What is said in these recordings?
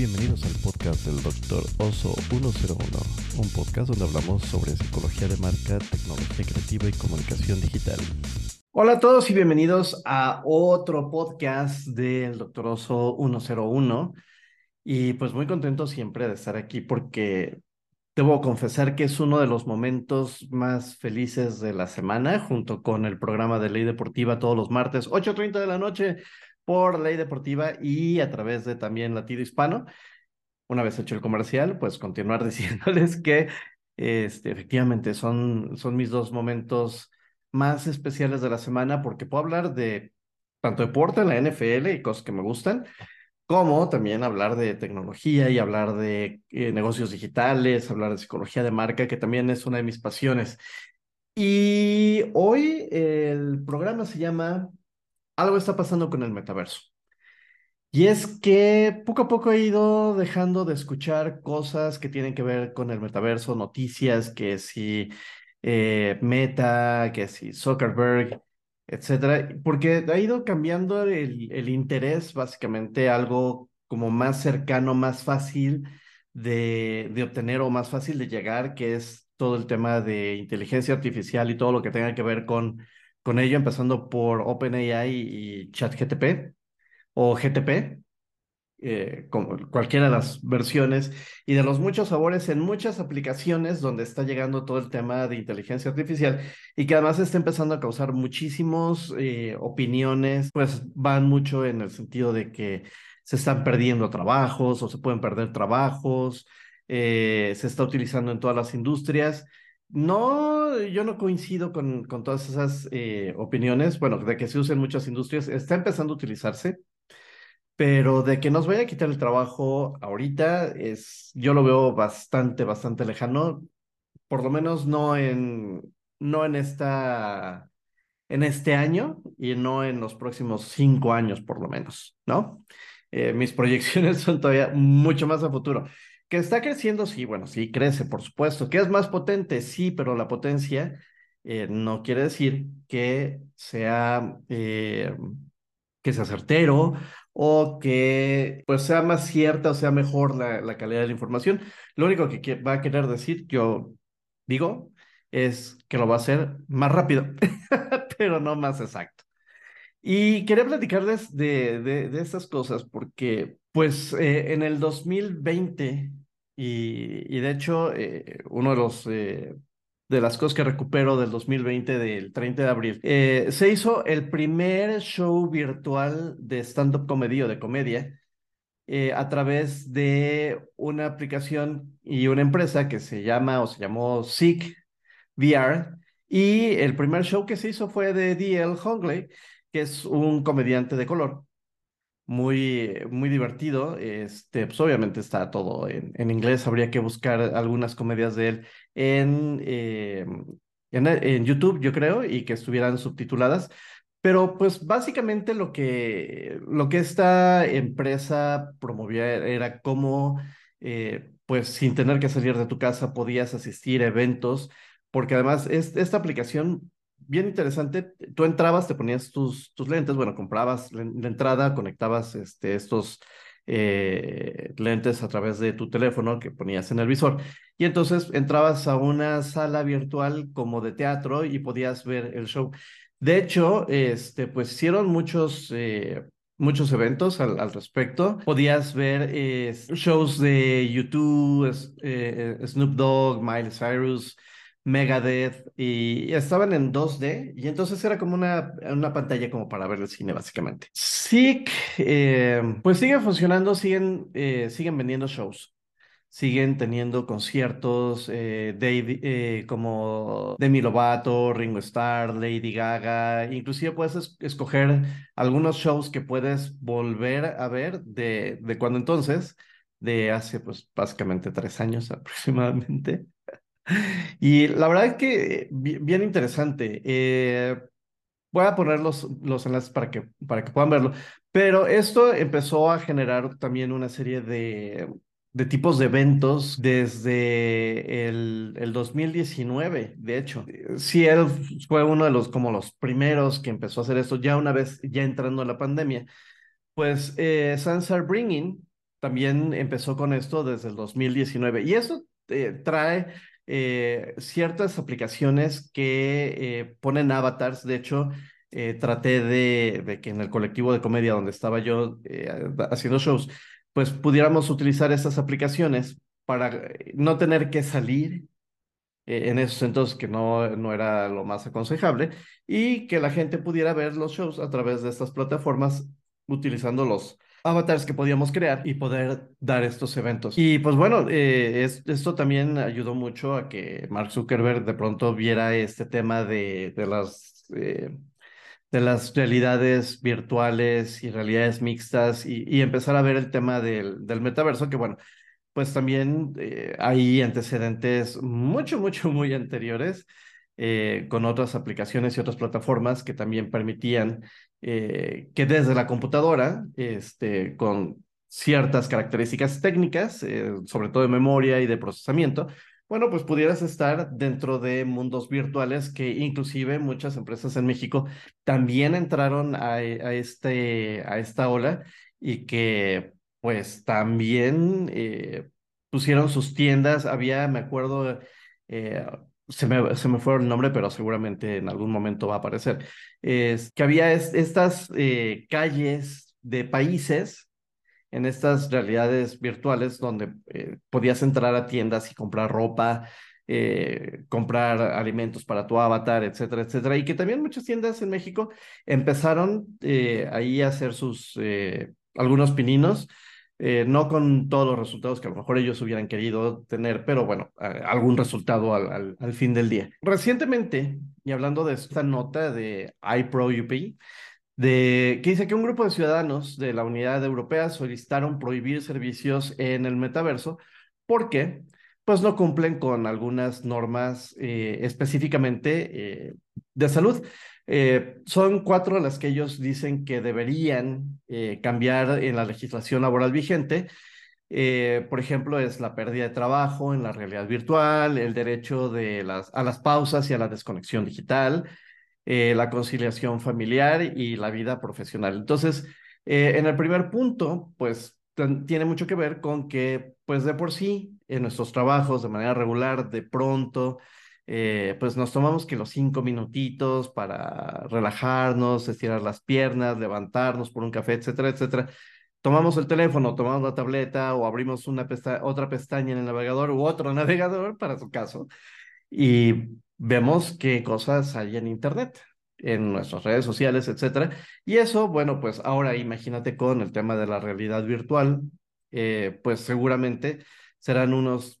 bienvenidos al podcast del Dr. Oso 101, un podcast donde hablamos sobre psicología de marca, tecnología creativa y comunicación digital. Hola a todos y bienvenidos a otro podcast del Dr. Oso 101. Y pues muy contento siempre de estar aquí porque debo confesar que es uno de los momentos más felices de la semana, junto con el programa de Ley Deportiva todos los martes, 8.30 de la noche por Ley Deportiva y a través de también Latido Hispano. Una vez hecho el comercial, pues continuar diciéndoles que este, efectivamente son, son mis dos momentos más especiales de la semana porque puedo hablar de tanto deporte en la NFL y cosas que me gustan, como también hablar de tecnología y hablar de eh, negocios digitales, hablar de psicología de marca, que también es una de mis pasiones. Y hoy el programa se llama Algo está pasando con el metaverso. Y es que poco a poco he ido dejando de escuchar cosas que tienen que ver con el metaverso, noticias, que si eh, Meta, que si Zuckerberg, etcétera, porque ha ido cambiando el, el interés, básicamente, algo como más cercano, más fácil de, de obtener o más fácil de llegar, que es todo el tema de inteligencia artificial y todo lo que tenga que ver con, con ello, empezando por OpenAI y ChatGTP o GTP, eh, como cualquiera de las versiones y de los muchos sabores en muchas aplicaciones donde está llegando todo el tema de inteligencia artificial y que además está empezando a causar muchísimos eh, opiniones, pues van mucho en el sentido de que se están perdiendo trabajos o se pueden perder trabajos, eh, se está utilizando en todas las industrias. No, yo no coincido con, todas esas opiniones, bueno, de que se usa en muchas industrias, está empezando a utilizarse pero de que nos vaya a quitar el trabajo ahorita es, yo lo veo bastante, bastante lejano, por lo menos no en, no en esta, en este año y no en los próximos cinco años por lo menos, ¿no? Eh, mis proyecciones son todavía mucho más a futuro. Que está creciendo, sí, bueno, sí, crece, por supuesto. Que es más potente, sí, pero la potencia eh, no quiere decir que sea, eh, que sea certero o que pues sea más cierta o sea mejor la, la calidad de la información. Lo único que va a querer decir, yo digo, es que lo va a hacer más rápido, pero no más exacto. Y quería platicarles de, de, de estas cosas porque pues eh, en el 2020 y, de hecho eh, uno de los eh, de las cosas que recupero del 2020, del 30 de abril. Eh, se hizo el primer show virtual de stand-up comedy o de comedia a través de una aplicación y una empresa que se llama o se llamó Seek VR. Y el primer show que se hizo fue de D.L. Hungley, que es un comediante de color muy, muy divertido. Este, pues obviamente está todo en, en inglés. Habría que buscar algunas comedias de él en, eh, en, en, YouTube, yo creo, y que estuvieran subtituladas. Pero pues básicamente lo que, lo que esta empresa promovía era cómo, eh, pues sin tener que salir de tu casa, podías asistir a eventos, porque además es, esta aplicación bien interesante. Tú entrabas, te ponías tus, lentes, bueno, comprabas la, entrada, conectabas este, estos eh, lentes a través de tu teléfono que ponías en el visor. Y entonces entrabas a una sala virtual como de teatro y podías ver el show. De hecho, este, pues hicieron muchos, eh, muchos eventos al, respecto. Podías ver eh, shows de YouTube, Snoop Dogg, Miley Cyrus, Megadeth y estaban en 2D y entonces era como una, una pantalla como para ver el cine básicamente. Sí, eh, pues sigue funcionando, siguen, eh, siguen vendiendo shows, siguen teniendo conciertos eh, eh, como Demi Lovato, Ringo Starr, Lady Gaga, inclusive puedes es escoger algunos shows que puedes volver a ver de, de cuando entonces, de hace pues básicamente tres años aproximadamente. Y la verdad es que bien interesante. Eh, voy a poner los, los enlaces para que, para que puedan verlo. Pero esto empezó a generar también una serie de, de tipos de eventos desde el, el 2019, de hecho. Sí, él fue uno de los como los primeros que empezó a hacer esto ya una vez ya entrando a la pandemia. Pues eh, Sansar Bringing también empezó con esto desde el 2019 y eso eh, trae eh, ciertas aplicaciones que eh, ponen avatars. De hecho, traté de, de, que en el colectivo de comedia donde estaba yo haciendo shows, pues pudiéramos utilizar estas aplicaciones para no tener que salir en esos entonces que no, no era lo más aconsejable y que la gente pudiera ver los shows a través de estas plataformas utilizando los avatars que podíamos crear y poder dar estos eventos. Y pues bueno, eh, esto también ayudó mucho a que Mark Zuckerberg de pronto viera este tema de, de las... Eh, de las realidades virtuales y realidades mixtas y, empezar a ver el tema del, del metaverso, que bueno, pues también eh, hay antecedentes mucho, mucho, muy anteriores eh, con otras aplicaciones y otras plataformas que también permitían eh, que desde la computadora, este, con ciertas características técnicas, eh, sobre todo de memoria y de procesamiento, bueno, pues pudieras estar dentro de mundos virtuales que inclusive muchas empresas en México también entraron a, este, a esta ola y que pues también pusieron sus tiendas. Había, me acuerdo, se me, se me fue el nombre, pero seguramente en algún momento va a aparecer, es que había estas eh, calles de países en estas realidades virtuales donde eh, podías entrar a tiendas y comprar ropa, eh, comprar alimentos para tu avatar, etcétera, etcétera. Y que también muchas tiendas en México empezaron ahí a hacer sus, algunos pininos eh, no con todos los resultados que a lo mejor ellos hubieran querido tener, pero bueno, algún resultado al, al, fin del día. Recientemente, y hablando de esta nota de iProUP, de, que dice que un grupo de ciudadanos de la Unidad Europea solicitaron prohibir servicios en el metaverso porque pues no cumplen con algunas normas eh, específicamente eh, de salud. Eh, son cuatro las que ellos dicen que deberían eh, cambiar en la legislación laboral vigente. Eh, por ejemplo, es la pérdida de trabajo en la realidad virtual, el derecho a las pausas y a la desconexión digital, la conciliación familiar y la vida profesional. Entonces, en el primer punto, pues tiene mucho que ver con que, pues de por sí, en nuestros trabajos de manera regular, de pronto, eh, pues nos tomamos que los cinco minutitos para relajarnos, estirar las piernas, levantarnos por un café, etcétera, etcétera. Tomamos el teléfono, tomamos la tableta o abrimos una otra pestaña en el navegador u otro navegador para su caso y vemos qué cosas hay en Internet en nuestras redes sociales, etcétera. Y eso, bueno, pues ahora imagínate con el tema de la realidad virtual, eh, pues seguramente serán unos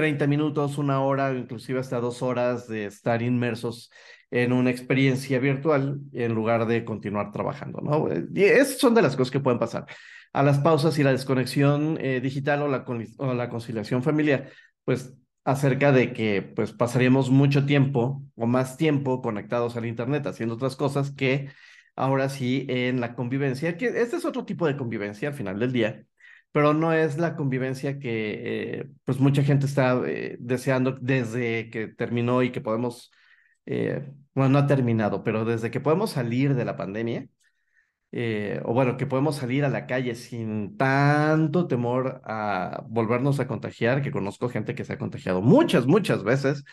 30 minutos, una hora, inclusive hasta dos horas de estar inmersos en una experiencia virtual en lugar de continuar trabajando, ¿no? Y esas son de las cosas que pueden pasar. A las pausas y la desconexión eh, digital o la, o la conciliación familiar, pues acerca de que pues pasaríamos mucho tiempo o más tiempo conectados al internet haciendo otras cosas que ahora sí en la convivencia, que este es otro tipo de convivencia al final del día, pero no es la convivencia que eh, pues mucha gente está eh, deseando desde que terminó y que podemos, eh, bueno, no ha terminado, pero desde que podemos salir de la pandemia, o bueno, que podemos salir a la calle sin tanto temor a volvernos a contagiar, que conozco gente que se ha contagiado muchas, muchas veces,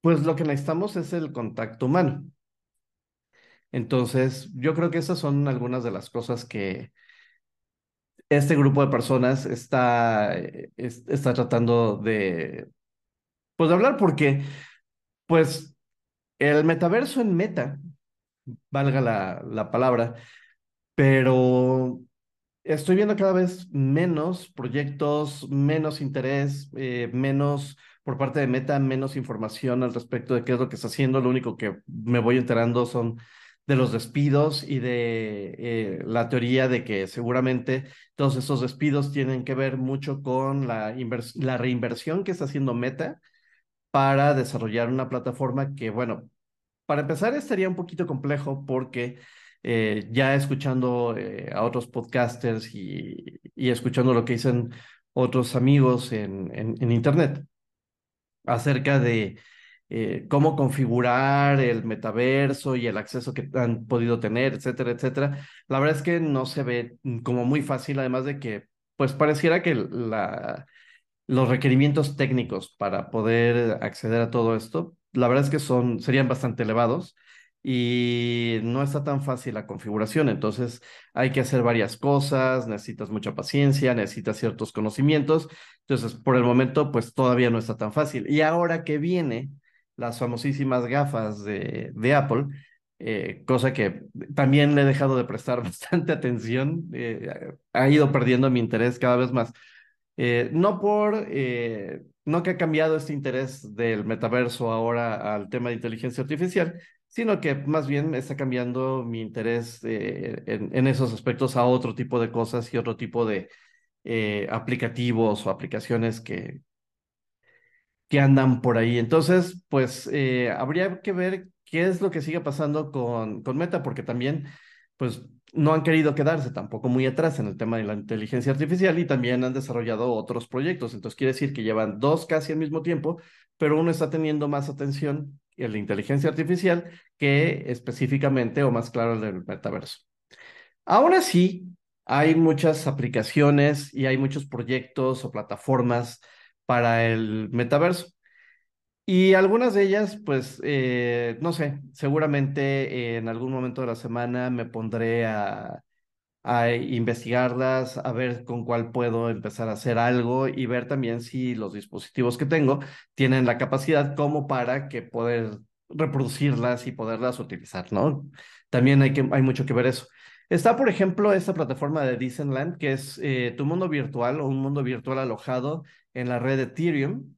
pues lo que necesitamos es el contacto humano. Entonces, yo creo que esas son algunas de las cosas que, este grupo de personas está, eh, está tratando de, pues, de hablar porque, pues, el metaverso en meta, valga la, la palabra, pero estoy viendo cada vez menos proyectos, menos interés, eh, menos por parte de Meta, menos información al respecto de qué es lo que está haciendo. Lo único que me voy enterando son de los despidos y de eh, la teoría de que seguramente todos esos despidos tienen que ver mucho con la, la reinversión que está haciendo Meta para desarrollar una plataforma que, bueno, para empezar estaría un poquito complejo porque eh, ya escuchando eh, a otros podcasters y, y, escuchando lo que dicen otros amigos en, en, en Internet acerca de eh, cómo configurar el metaverso y el acceso que han podido tener, etcétera, etcétera. La verdad es que no se ve como muy fácil, además de que, pues pareciera que la, los requerimientos técnicos para poder acceder a todo esto, la verdad es que son, serían bastante elevados y no está tan fácil la configuración, entonces hay que hacer varias cosas, necesitas mucha paciencia, necesitas ciertos conocimientos, entonces por el momento pues todavía no está tan fácil. Y ahora que viene las famosísimas gafas de, de Apple, eh, cosa que también le he dejado de prestar bastante atención, eh, ha ido perdiendo mi interés cada vez más. Eh, no por, no que ha cambiado este interés del metaverso ahora al tema de inteligencia artificial, sino que más bien está cambiando mi interés en, en, esos aspectos a otro tipo de cosas y otro tipo de aplicativos o aplicaciones que, que andan por ahí. Entonces, pues eh, habría que ver qué es lo que sigue pasando con, con Meta, porque también, pues, no han querido quedarse tampoco muy atrás en el tema de la inteligencia artificial y también han desarrollado otros proyectos. Entonces, quiere decir que llevan dos casi al mismo tiempo, pero uno está teniendo más atención en la inteligencia artificial que específicamente o más claro el metaverso. Aún así, hay muchas aplicaciones y hay muchos proyectos o plataformas para el metaverso. Y algunas de ellas, pues, eh, no sé, seguramente en algún momento de la semana me pondré a, a investigarlas, a ver con cuál puedo empezar a hacer algo y ver también si los dispositivos que tengo tienen la capacidad como para que poder reproducirlas y poderlas utilizar, ¿no? También hay, que, hay mucho que ver eso. Está, por ejemplo, esta plataforma de Disneyland, que es eh, tu mundo virtual o un mundo virtual alojado en la red Ethereum.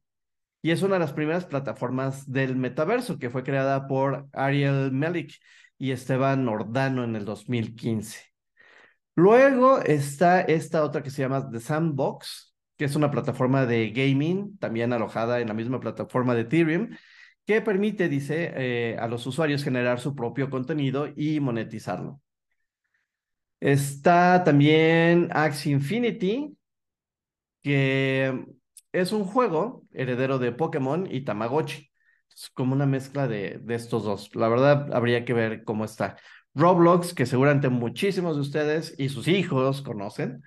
Y es una de las primeras plataformas del metaverso que fue creada por Ariel Melik y Esteban Ordano en el 2015. Luego está esta otra que se llama The Sandbox, que es una plataforma de gaming, también alojada en la misma plataforma de Ethereum, que permite, dice, eh, a los usuarios generar su propio contenido y monetizarlo. Está también Axie Infinity, que es un juego heredero de Pokémon y Tamagotchi. Es como una mezcla de, de estos dos. La verdad, habría que ver cómo está. Roblox, que seguramente muchísimos de ustedes y sus hijos conocen.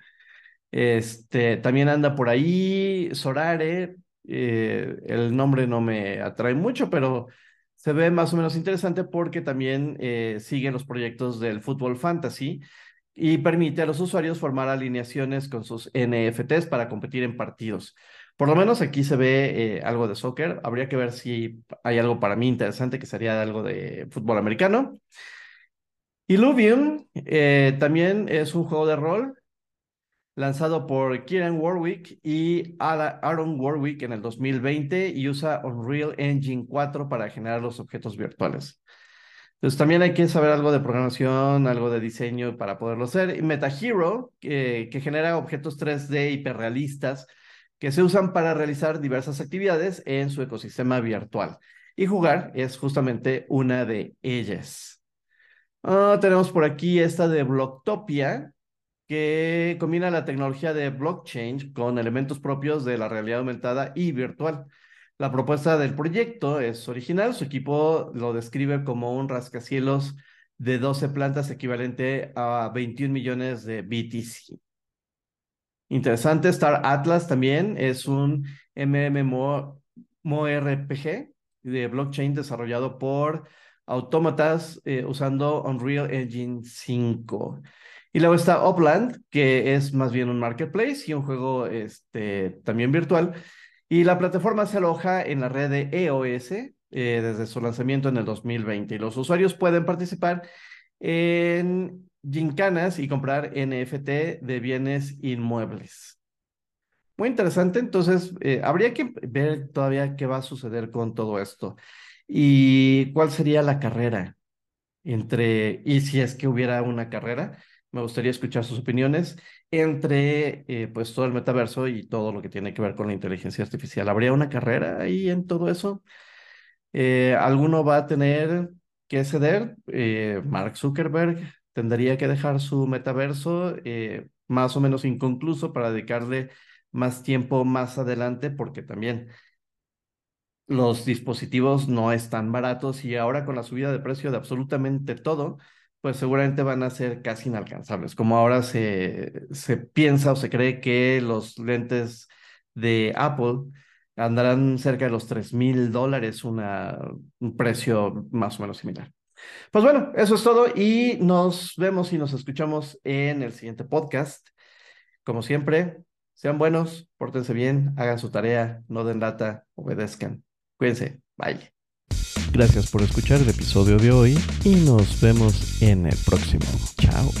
Este, también anda por ahí Sorare. Eh, el nombre no me atrae mucho, pero se ve más o menos interesante porque también eh, sigue los proyectos del fútbol fantasy y permite a los usuarios formar alineaciones con sus NFTs para competir en partidos. Por lo menos aquí se ve eh, algo de soccer. Habría que ver si hay algo para mí interesante que sería algo de fútbol americano. Illuvium eh, también es un juego de rol lanzado por Kieran Warwick y Aaron Warwick en el 2020 y usa Unreal Engine 4 para generar los objetos virtuales. Entonces también hay que saber algo de programación, algo de diseño para poderlo hacer. Y MetaHero, que genera objetos 3D hiperrealistas que se usan para realizar diversas actividades en su ecosistema virtual. Y jugar es justamente una de ellas. Ah, tenemos por aquí esta de Blocktopia, que combina la tecnología de blockchain con elementos propios de la realidad aumentada y virtual. La propuesta del proyecto es original, su equipo lo describe como un rascacielos de 12 plantas equivalente a 21 millones de BTC. Interesante, Star Atlas también es un MMORPG de blockchain desarrollado por autómatas eh, usando Unreal Engine 5. Y luego está Upland, que es más bien un marketplace y un juego este, también virtual y la plataforma se aloja en la red de EOS eh, desde su lanzamiento en el 2020. Y los usuarios pueden participar en gincanas y comprar NFT de bienes inmuebles. Muy interesante, entonces eh, habría que ver todavía qué va a suceder con todo esto y cuál sería la carrera entre, y si es que hubiera una carrera, me gustaría escuchar sus opiniones entre eh, pues todo el metaverso y todo lo que tiene que ver con la inteligencia artificial. ¿Habría una carrera ahí en todo eso? Eh, ¿Alguno va a tener que ceder? Eh, Mark Zuckerberg tendría que dejar su metaverso más o menos inconcluso para dedicarle más tiempo más adelante, porque también los dispositivos no están baratos y ahora con la subida de precio de absolutamente todo, pues seguramente van a ser casi inalcanzables. Como ahora se, se piensa o se cree que los lentes de Apple andarán cerca de los 3 mil dólares, un precio más o menos similar. Pues bueno, eso es todo y nos vemos y nos escuchamos en el siguiente podcast. Como siempre, sean buenos, pórtense bien, hagan su tarea, no den lata, obedezcan. Cuídense, bye. Gracias por escuchar el episodio de hoy y nos vemos en el próximo. Chao.